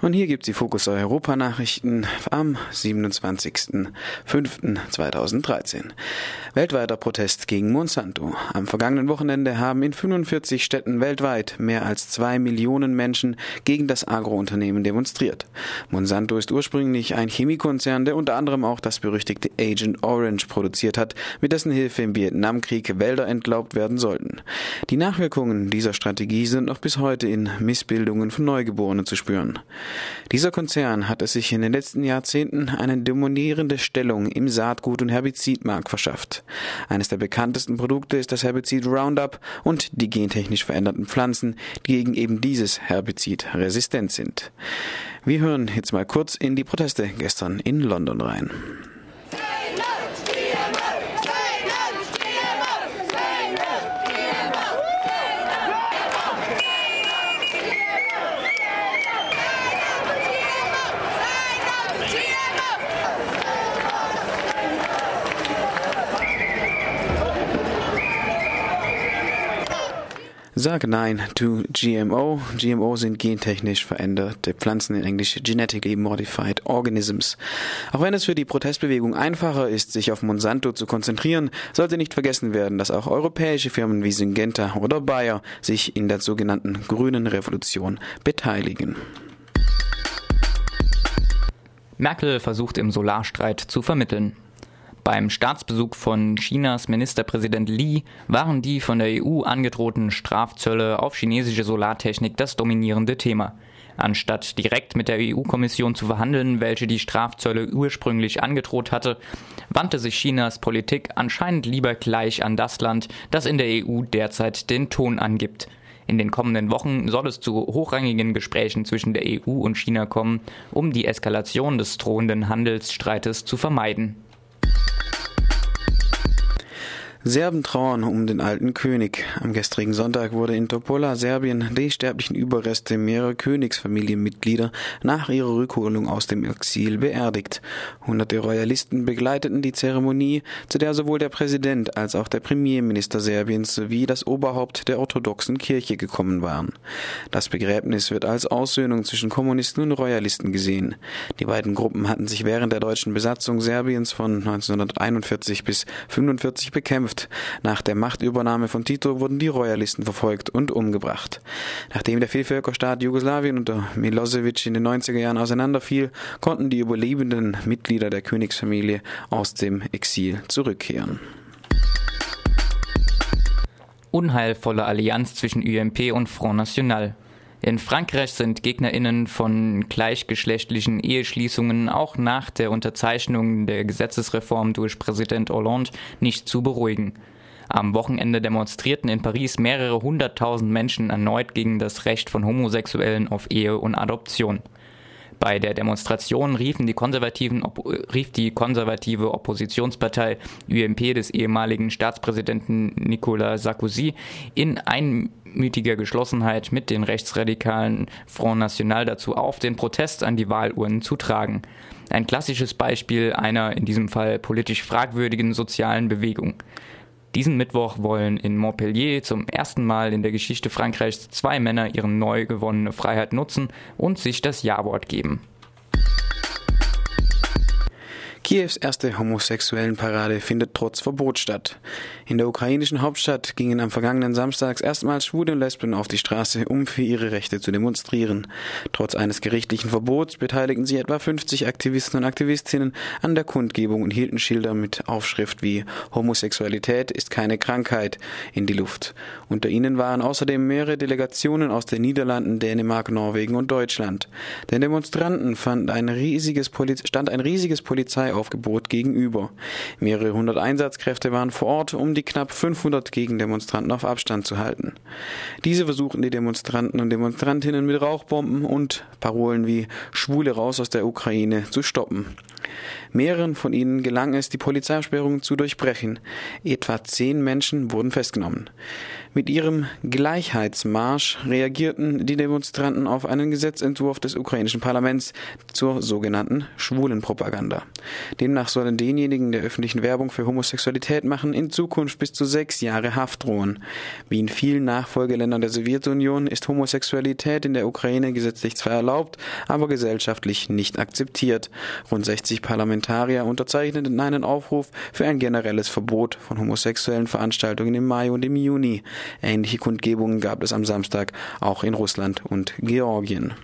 Und hier gibt es die Fokus Europa Nachrichten am 27.05.2013. Weltweiter Protest gegen Monsanto. Am vergangenen Wochenende haben in 45 Städten weltweit mehr als zwei Millionen Menschen gegen das Agrounternehmen demonstriert. Monsanto ist ursprünglich ein Chemiekonzern, der unter anderem auch das berüchtigte Agent Orange produziert hat, mit dessen Hilfe im Vietnamkrieg Wälder entlaubt werden sollten. Die Nachwirkungen dieser Strategie sind noch bis heute in Missbildungen von Neugeborenen zu spüren. Dieser Konzern hat es sich in den letzten Jahrzehnten eine dominierende Stellung im Saatgut- und Herbizidmarkt verschafft. Eines der bekanntesten Produkte ist das Herbizid Roundup und die gentechnisch veränderten Pflanzen, die gegen eben dieses Herbizid resistent sind. Wir hören jetzt mal kurz in die Proteste gestern in London rein. Sag Nein to GMO. GMO sind gentechnisch veränderte Pflanzen in Englisch Genetically Modified Organisms. Auch wenn es für die Protestbewegung einfacher ist, sich auf Monsanto zu konzentrieren, sollte nicht vergessen werden, dass auch europäische Firmen wie Syngenta oder Bayer sich in der sogenannten grünen Revolution beteiligen. Merkel versucht im Solarstreit zu vermitteln. Beim Staatsbesuch von Chinas Ministerpräsident Li waren die von der EU angedrohten Strafzölle auf chinesische Solartechnik das dominierende Thema. Anstatt direkt mit der EU-Kommission zu verhandeln, welche die Strafzölle ursprünglich angedroht hatte, wandte sich Chinas Politik anscheinend lieber gleich an das Land, das in der EU derzeit den Ton angibt. In den kommenden Wochen soll es zu hochrangigen Gesprächen zwischen der EU und China kommen, um die Eskalation des drohenden Handelsstreites zu vermeiden. Serben trauern um den alten König. Am gestrigen Sonntag wurde in Topola, Serbien, die sterblichen Überreste mehrerer Königsfamilienmitglieder nach ihrer Rückholung aus dem Exil beerdigt. Hunderte Royalisten begleiteten die Zeremonie, zu der sowohl der Präsident als auch der Premierminister Serbiens sowie das Oberhaupt der orthodoxen Kirche gekommen waren. Das Begräbnis wird als Aussöhnung zwischen Kommunisten und Royalisten gesehen. Die beiden Gruppen hatten sich während der deutschen Besatzung Serbiens von 1941 bis 1945 bekämpft Nacht nach der Machtübernahme von Tito wurden die Royalisten verfolgt und umgebracht. Nachdem der Vielvölkerstaat Jugoslawien unter Milosevic in den 90er Jahren auseinanderfiel, konnten die überlebenden Mitglieder der Königsfamilie aus dem Exil zurückkehren. Unheilvolle Allianz zwischen UMP und Front National. In Frankreich sind Gegnerinnen von gleichgeschlechtlichen Eheschließungen auch nach der Unterzeichnung der Gesetzesreform durch Präsident Hollande nicht zu beruhigen. Am Wochenende demonstrierten in Paris mehrere hunderttausend Menschen erneut gegen das Recht von Homosexuellen auf Ehe und Adoption. Bei der Demonstration riefen die konservativen, rief die konservative Oppositionspartei UMP des ehemaligen Staatspräsidenten Nicolas Sarkozy in einmütiger Geschlossenheit mit den rechtsradikalen Front National dazu auf, den Protest an die Wahlurnen zu tragen. Ein klassisches Beispiel einer in diesem Fall politisch fragwürdigen sozialen Bewegung. Diesen Mittwoch wollen in Montpellier zum ersten Mal in der Geschichte Frankreichs zwei Männer ihre neu gewonnene Freiheit nutzen und sich das Ja-Wort geben. Kiews erste Homosexuellenparade findet trotz Verbot statt. In der ukrainischen Hauptstadt gingen am vergangenen Samstag erstmals Schwule und Lesben auf die Straße, um für ihre Rechte zu demonstrieren. Trotz eines gerichtlichen Verbots beteiligten sich etwa 50 Aktivisten und Aktivistinnen an der Kundgebung und hielten Schilder mit Aufschrift wie Homosexualität ist keine Krankheit in die Luft. Unter ihnen waren außerdem mehrere Delegationen aus den Niederlanden, Dänemark, Norwegen und Deutschland. Den Demonstranten fand ein riesiges stand ein riesiges Polizei Aufgebot gegenüber. Mehrere hundert Einsatzkräfte waren vor Ort, um die knapp 500 Gegendemonstranten auf Abstand zu halten. Diese versuchten die Demonstranten und Demonstrantinnen mit Rauchbomben und Parolen wie Schwule raus aus der Ukraine zu stoppen. Mehreren von ihnen gelang es, die Polizeisperrung zu durchbrechen. Etwa zehn Menschen wurden festgenommen. Mit ihrem Gleichheitsmarsch reagierten die Demonstranten auf einen Gesetzentwurf des ukrainischen Parlaments zur sogenannten Schwulenpropaganda. Demnach sollen denjenigen, der öffentlichen Werbung für Homosexualität machen, in Zukunft bis zu sechs Jahre Haft drohen. Wie in vielen Nachfolgeländern der Sowjetunion ist Homosexualität in der Ukraine gesetzlich zwar erlaubt, aber gesellschaftlich nicht akzeptiert. Rund 60 Parlamentarier unterzeichneten einen Aufruf für ein generelles Verbot von homosexuellen Veranstaltungen im Mai und im Juni. Ähnliche Kundgebungen gab es am Samstag auch in Russland und Georgien.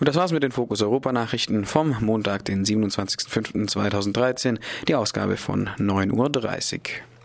Und das war's mit den Fokus Europa Nachrichten vom Montag, den 27.05.2013, die Ausgabe von 9.30 Uhr.